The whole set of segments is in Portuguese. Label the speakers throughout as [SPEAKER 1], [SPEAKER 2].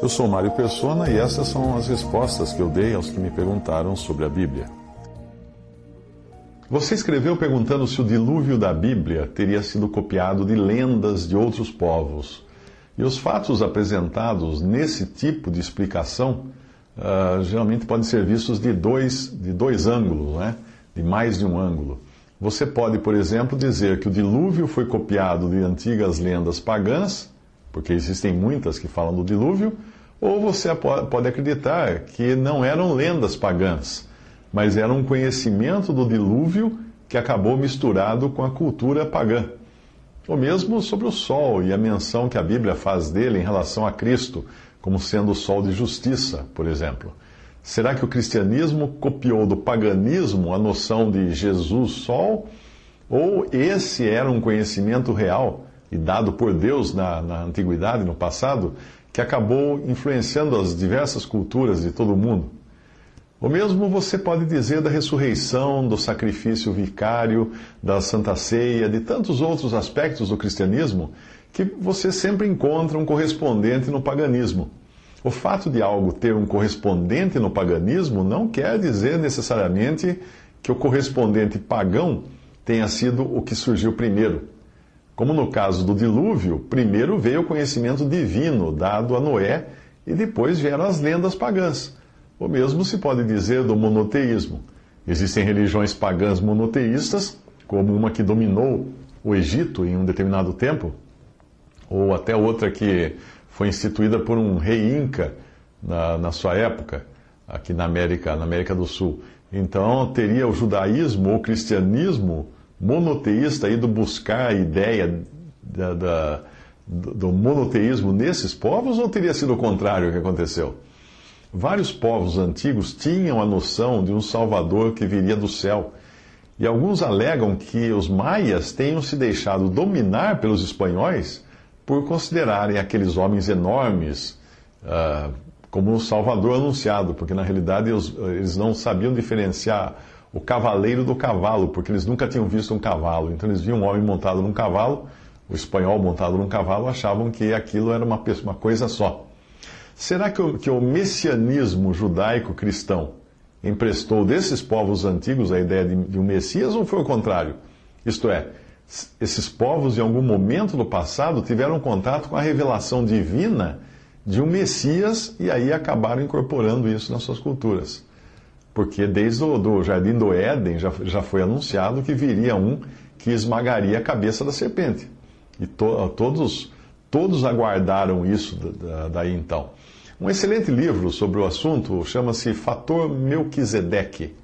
[SPEAKER 1] Eu sou Mário Persona e essas são as respostas que eu dei aos que me perguntaram sobre a Bíblia. Você escreveu perguntando se o dilúvio da Bíblia teria sido copiado de lendas de outros povos. E os fatos apresentados nesse tipo de explicação uh, geralmente podem ser vistos de dois, de dois ângulos, né? de mais de um ângulo. Você pode, por exemplo, dizer que o dilúvio foi copiado de antigas lendas pagãs porque existem muitas que falam do dilúvio, ou você pode acreditar que não eram lendas pagãs, mas era um conhecimento do dilúvio que acabou misturado com a cultura pagã. Ou mesmo sobre o sol e a menção que a Bíblia faz dele em relação a Cristo, como sendo o sol de justiça, por exemplo. Será que o cristianismo copiou do paganismo a noção de Jesus sol? Ou esse era um conhecimento real e dado por Deus na, na antiguidade, no passado, que acabou influenciando as diversas culturas de todo o mundo. O mesmo você pode dizer da ressurreição, do sacrifício vicário, da Santa Ceia, de tantos outros aspectos do cristianismo que você sempre encontra um correspondente no paganismo. O fato de algo ter um correspondente no paganismo não quer dizer necessariamente que o correspondente pagão tenha sido o que surgiu primeiro. Como no caso do dilúvio, primeiro veio o conhecimento divino dado a Noé e depois vieram as lendas pagãs. O mesmo se pode dizer do monoteísmo. Existem religiões pagãs monoteístas, como uma que dominou o Egito em um determinado tempo, ou até outra que foi instituída por um rei inca na, na sua época, aqui na América, na América do Sul. Então teria o judaísmo ou o cristianismo monoteísta ido buscar a ideia da, da, do monoteísmo nesses povos ou teria sido o contrário que aconteceu? Vários povos antigos tinham a noção de um Salvador que viria do céu. E alguns alegam que os maias tenham se deixado dominar pelos espanhóis por considerarem aqueles homens enormes uh, como um Salvador anunciado, porque na realidade eles não sabiam diferenciar o cavaleiro do cavalo, porque eles nunca tinham visto um cavalo. Então eles viam um homem montado num cavalo, o espanhol montado num cavalo, achavam que aquilo era uma, uma coisa só. Será que o, que o messianismo judaico-cristão emprestou desses povos antigos a ideia de, de um Messias ou foi o contrário? Isto é, esses povos em algum momento do passado tiveram contato com a revelação divina de um Messias e aí acabaram incorporando isso nas suas culturas. Porque desde o do Jardim do Éden já, já foi anunciado que viria um que esmagaria a cabeça da serpente. E to, todos, todos aguardaram isso daí então. Um excelente livro sobre o assunto chama-se Fator Melquisedeque,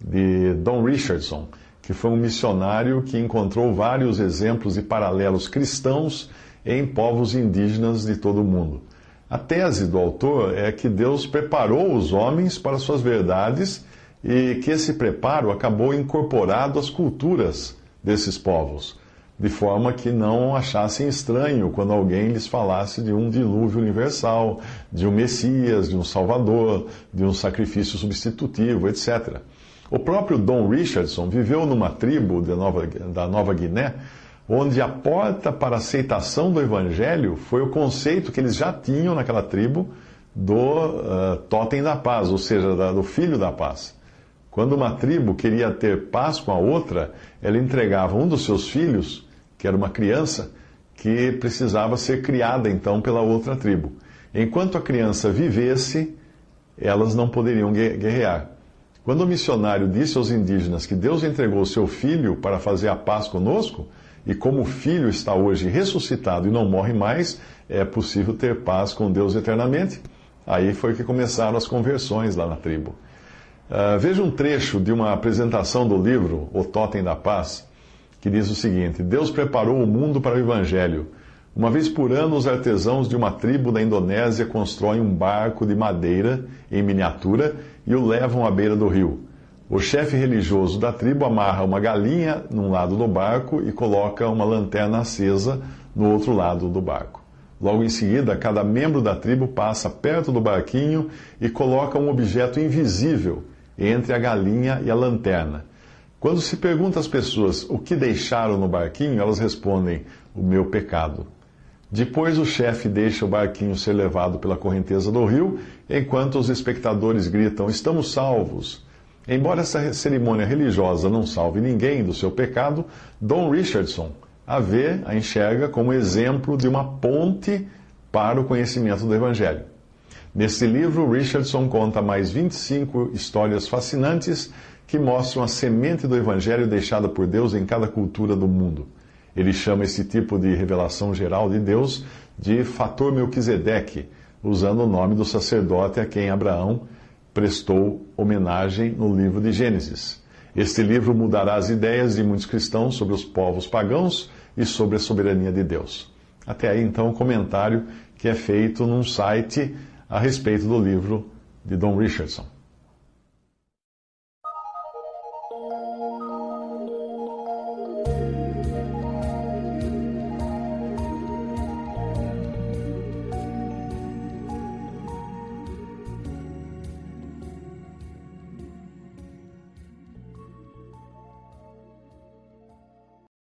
[SPEAKER 1] de Don Richardson, que foi um missionário que encontrou vários exemplos e paralelos cristãos em povos indígenas de todo o mundo. A tese do autor é que Deus preparou os homens para suas verdades e que esse preparo acabou incorporado às culturas desses povos, de forma que não achassem estranho quando alguém lhes falasse de um dilúvio universal, de um Messias, de um Salvador, de um sacrifício substitutivo, etc. O próprio Don Richardson viveu numa tribo da Nova, da Nova Guiné onde a porta para a aceitação do evangelho foi o conceito que eles já tinham naquela tribo do uh, totem da paz, ou seja, da, do filho da paz. Quando uma tribo queria ter paz com a outra, ela entregava um dos seus filhos, que era uma criança, que precisava ser criada então pela outra tribo. Enquanto a criança vivesse, elas não poderiam guerrear. Quando o missionário disse aos indígenas que Deus entregou seu filho para fazer a paz conosco, e como o Filho está hoje ressuscitado e não morre mais, é possível ter paz com Deus eternamente. Aí foi que começaram as conversões lá na tribo. Uh, veja um trecho de uma apresentação do livro O Totem da Paz, que diz o seguinte: Deus preparou o mundo para o Evangelho. Uma vez por ano, os artesãos de uma tribo da Indonésia constroem um barco de madeira em miniatura e o levam à beira do rio. O chefe religioso da tribo amarra uma galinha num lado do barco e coloca uma lanterna acesa no outro lado do barco. Logo em seguida, cada membro da tribo passa perto do barquinho e coloca um objeto invisível entre a galinha e a lanterna. Quando se pergunta às pessoas o que deixaram no barquinho, elas respondem: o meu pecado. Depois o chefe deixa o barquinho ser levado pela correnteza do rio, enquanto os espectadores gritam: Estamos salvos! Embora essa cerimônia religiosa não salve ninguém do seu pecado, Don Richardson a vê, a enxerga como exemplo de uma ponte para o conhecimento do Evangelho. Nesse livro, Richardson conta mais 25 histórias fascinantes que mostram a semente do Evangelho deixada por Deus em cada cultura do mundo. Ele chama esse tipo de revelação geral de Deus de fator Melquisedeque, usando o nome do sacerdote a quem Abraão prestou homenagem no livro de Gênesis. Este livro mudará as ideias de muitos cristãos sobre os povos pagãos e sobre a soberania de Deus. Até aí, então, o um comentário que é feito num site a respeito do livro de Don Richardson.